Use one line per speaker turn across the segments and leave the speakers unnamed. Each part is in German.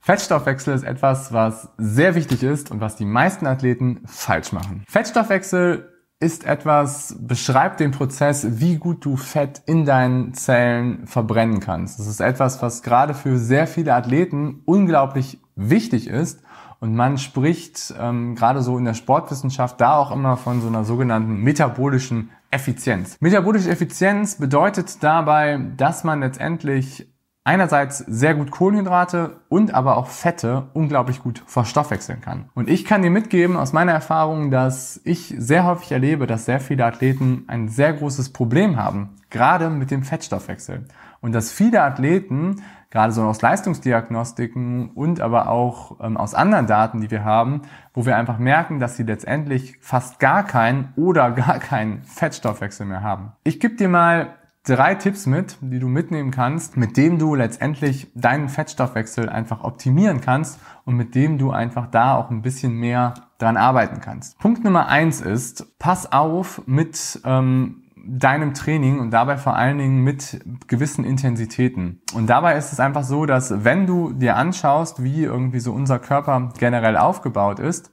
Fettstoffwechsel ist etwas, was sehr wichtig ist und was die meisten Athleten falsch machen. Fettstoffwechsel ist etwas, beschreibt den Prozess, wie gut du Fett in deinen Zellen verbrennen kannst. Das ist etwas, was gerade für sehr viele Athleten unglaublich wichtig ist. Und man spricht ähm, gerade so in der Sportwissenschaft da auch immer von so einer sogenannten metabolischen Effizienz. Metabolische Effizienz bedeutet dabei, dass man letztendlich einerseits sehr gut Kohlenhydrate und aber auch Fette unglaublich gut verstoffwechseln kann. Und ich kann dir mitgeben aus meiner Erfahrung, dass ich sehr häufig erlebe, dass sehr viele Athleten ein sehr großes Problem haben, gerade mit dem Fettstoffwechsel. Und dass viele Athleten, gerade so aus Leistungsdiagnostiken und aber auch ähm, aus anderen Daten, die wir haben, wo wir einfach merken, dass sie letztendlich fast gar keinen oder gar keinen Fettstoffwechsel mehr haben. Ich gebe dir mal drei Tipps mit, die du mitnehmen kannst, mit dem du letztendlich deinen Fettstoffwechsel einfach optimieren kannst und mit dem du einfach da auch ein bisschen mehr dran arbeiten kannst. Punkt Nummer eins ist, pass auf mit ähm, deinem Training und dabei vor allen Dingen mit gewissen Intensitäten. Und dabei ist es einfach so, dass wenn du dir anschaust, wie irgendwie so unser Körper generell aufgebaut ist,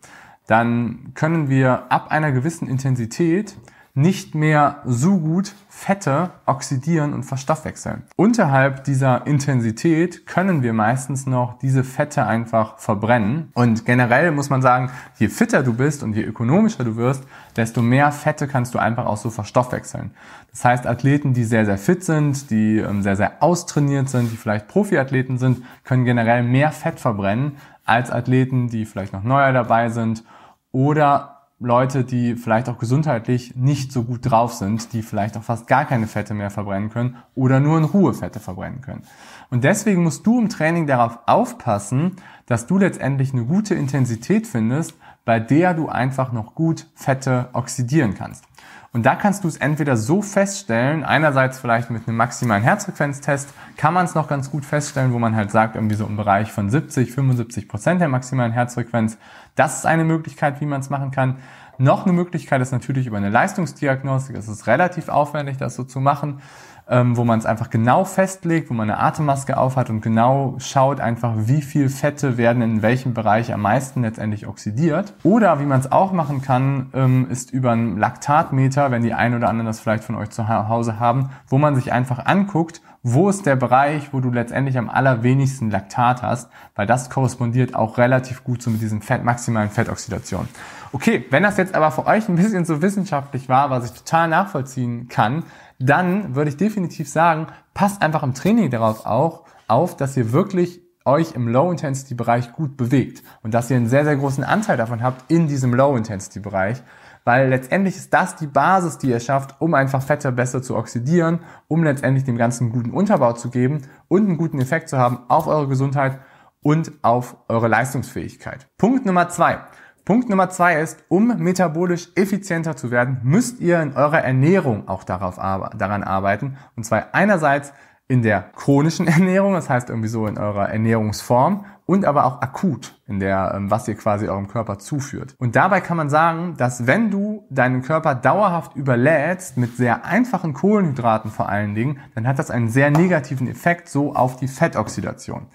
dann können wir ab einer gewissen Intensität nicht mehr so gut Fette oxidieren und verstoffwechseln. Unterhalb dieser Intensität können wir meistens noch diese Fette einfach verbrennen. Und generell muss man sagen, je fitter du bist und je ökonomischer du wirst, desto mehr Fette kannst du einfach auch so verstoffwechseln. Das heißt, Athleten, die sehr, sehr fit sind, die ähm, sehr, sehr austrainiert sind, die vielleicht Profiathleten sind, können generell mehr Fett verbrennen als Athleten, die vielleicht noch neuer dabei sind oder Leute, die vielleicht auch gesundheitlich nicht so gut drauf sind, die vielleicht auch fast gar keine Fette mehr verbrennen können oder nur in Ruhe Fette verbrennen können. Und deswegen musst du im Training darauf aufpassen, dass du letztendlich eine gute Intensität findest, bei der du einfach noch gut Fette oxidieren kannst. Und da kannst du es entweder so feststellen, einerseits vielleicht mit einem maximalen Herzfrequenztest, kann man es noch ganz gut feststellen, wo man halt sagt, irgendwie so im Bereich von 70, 75 Prozent der maximalen Herzfrequenz. Das ist eine Möglichkeit, wie man es machen kann. Noch eine Möglichkeit ist natürlich über eine Leistungsdiagnostik. Es ist relativ aufwendig, das so zu machen ähm, wo man es einfach genau festlegt, wo man eine Atemmaske aufhat und genau schaut einfach, wie viel Fette werden in welchem Bereich am meisten letztendlich oxidiert. Oder wie man es auch machen kann, ähm, ist über einen Laktatmeter, wenn die ein oder anderen das vielleicht von euch zu Hause haben, wo man sich einfach anguckt, wo ist der Bereich, wo du letztendlich am allerwenigsten Laktat hast, weil das korrespondiert auch relativ gut so mit diesem Fett, maximalen Fettoxidation. Okay, wenn das jetzt aber für euch ein bisschen so wissenschaftlich war, was ich total nachvollziehen kann, dann würde ich definitiv sagen, passt einfach im Training darauf auch auf, dass ihr wirklich euch im Low-Intensity-Bereich gut bewegt und dass ihr einen sehr, sehr großen Anteil davon habt in diesem Low-Intensity-Bereich, weil letztendlich ist das die Basis, die ihr schafft, um einfach Fette besser zu oxidieren, um letztendlich dem Ganzen einen guten Unterbau zu geben und einen guten Effekt zu haben auf eure Gesundheit und auf eure Leistungsfähigkeit. Punkt Nummer zwei. Punkt Nummer zwei ist, um metabolisch effizienter zu werden, müsst ihr in eurer Ernährung auch darauf, daran arbeiten. Und zwar einerseits in der chronischen Ernährung, das heißt irgendwie so in eurer Ernährungsform und aber auch akut in der, ähm, was ihr quasi eurem Körper zuführt. Und dabei kann man sagen, dass wenn du deinen Körper dauerhaft überlädst mit sehr einfachen Kohlenhydraten vor allen Dingen, dann hat das einen sehr negativen Effekt so auf die Fettoxidation.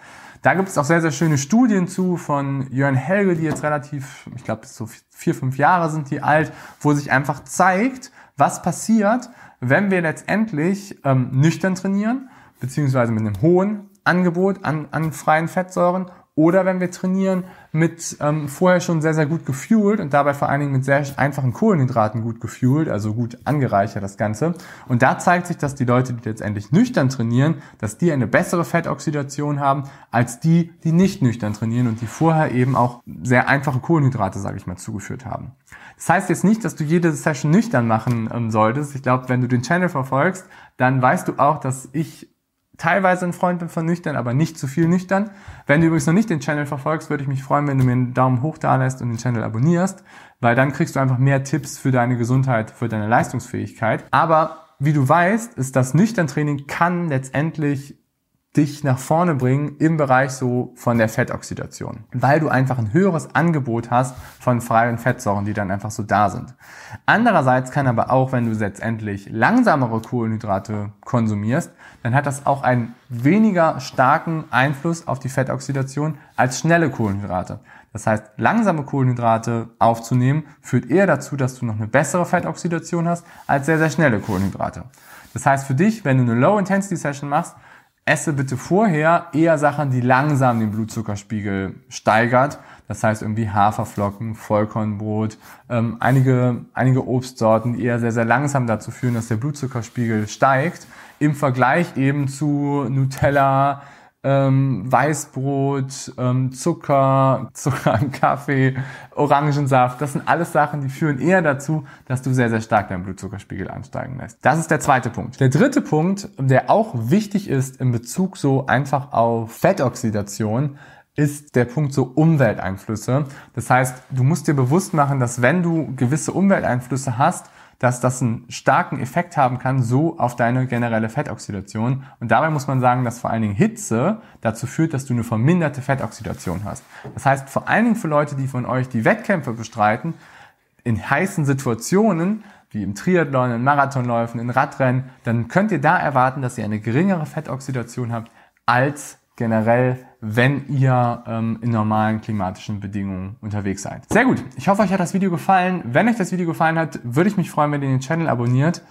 Da gibt es auch sehr, sehr schöne Studien zu von Jörn Helge, die jetzt relativ, ich glaube, so vier, fünf Jahre sind die alt, wo sich einfach zeigt, was passiert, wenn wir letztendlich ähm, nüchtern trainieren, beziehungsweise mit einem hohen Angebot an, an freien Fettsäuren oder wenn wir trainieren mit ähm, vorher schon sehr, sehr gut gefuelt und dabei vor allen Dingen mit sehr einfachen Kohlenhydraten gut gefuelt, also gut angereichert das Ganze. Und da zeigt sich, dass die Leute, die letztendlich nüchtern trainieren, dass die eine bessere Fettoxidation haben als die, die nicht nüchtern trainieren und die vorher eben auch sehr einfache Kohlenhydrate, sage ich mal, zugeführt haben. Das heißt jetzt nicht, dass du jede Session nüchtern machen ähm, solltest. Ich glaube, wenn du den Channel verfolgst, dann weißt du auch, dass ich teilweise ein Freund bin von nüchtern, aber nicht zu viel nüchtern. Wenn du übrigens noch nicht den Channel verfolgst, würde ich mich freuen, wenn du mir einen Daumen hoch da lässt und den Channel abonnierst, weil dann kriegst du einfach mehr Tipps für deine Gesundheit, für deine Leistungsfähigkeit. Aber wie du weißt, ist das Nüchtern-Training kann letztendlich dich nach vorne bringen im Bereich so von der Fettoxidation, weil du einfach ein höheres Angebot hast von freien Fettsäuren, die dann einfach so da sind. Andererseits kann aber auch, wenn du letztendlich langsamere Kohlenhydrate konsumierst, dann hat das auch einen weniger starken Einfluss auf die Fettoxidation als schnelle Kohlenhydrate. Das heißt, langsame Kohlenhydrate aufzunehmen führt eher dazu, dass du noch eine bessere Fettoxidation hast als sehr, sehr schnelle Kohlenhydrate. Das heißt für dich, wenn du eine Low-Intensity-Session machst, esse bitte vorher eher Sachen, die langsam den Blutzuckerspiegel steigert. Das heißt irgendwie Haferflocken, Vollkornbrot, ähm, einige, einige Obstsorten, die eher sehr, sehr langsam dazu führen, dass der Blutzuckerspiegel steigt. Im Vergleich eben zu Nutella, ähm, Weißbrot, ähm, Zucker, Zucker im Kaffee, Orangensaft. Das sind alles Sachen, die führen eher dazu, dass du sehr, sehr stark deinen Blutzuckerspiegel ansteigen lässt. Das ist der zweite Punkt. Der dritte Punkt, der auch wichtig ist in Bezug so einfach auf Fettoxidation, ist der Punkt so Umwelteinflüsse. Das heißt, du musst dir bewusst machen, dass wenn du gewisse Umwelteinflüsse hast, dass das einen starken Effekt haben kann, so auf deine generelle Fettoxidation. Und dabei muss man sagen, dass vor allen Dingen Hitze dazu führt, dass du eine verminderte Fettoxidation hast. Das heißt, vor allen Dingen für Leute, die von euch die Wettkämpfe bestreiten, in heißen Situationen, wie im Triathlon, in Marathonläufen, in Radrennen, dann könnt ihr da erwarten, dass ihr eine geringere Fettoxidation habt als generell, wenn ihr ähm, in normalen klimatischen Bedingungen unterwegs seid. Sehr gut. Ich hoffe, euch hat das Video gefallen. Wenn euch das Video gefallen hat, würde ich mich freuen, wenn ihr den Channel abonniert.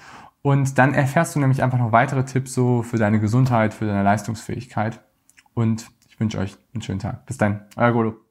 Und dann erfährst du nämlich einfach noch weitere Tipps so für deine Gesundheit, für deine Leistungsfähigkeit. Und ich wünsche euch einen schönen Tag. Bis dann. Euer Golo.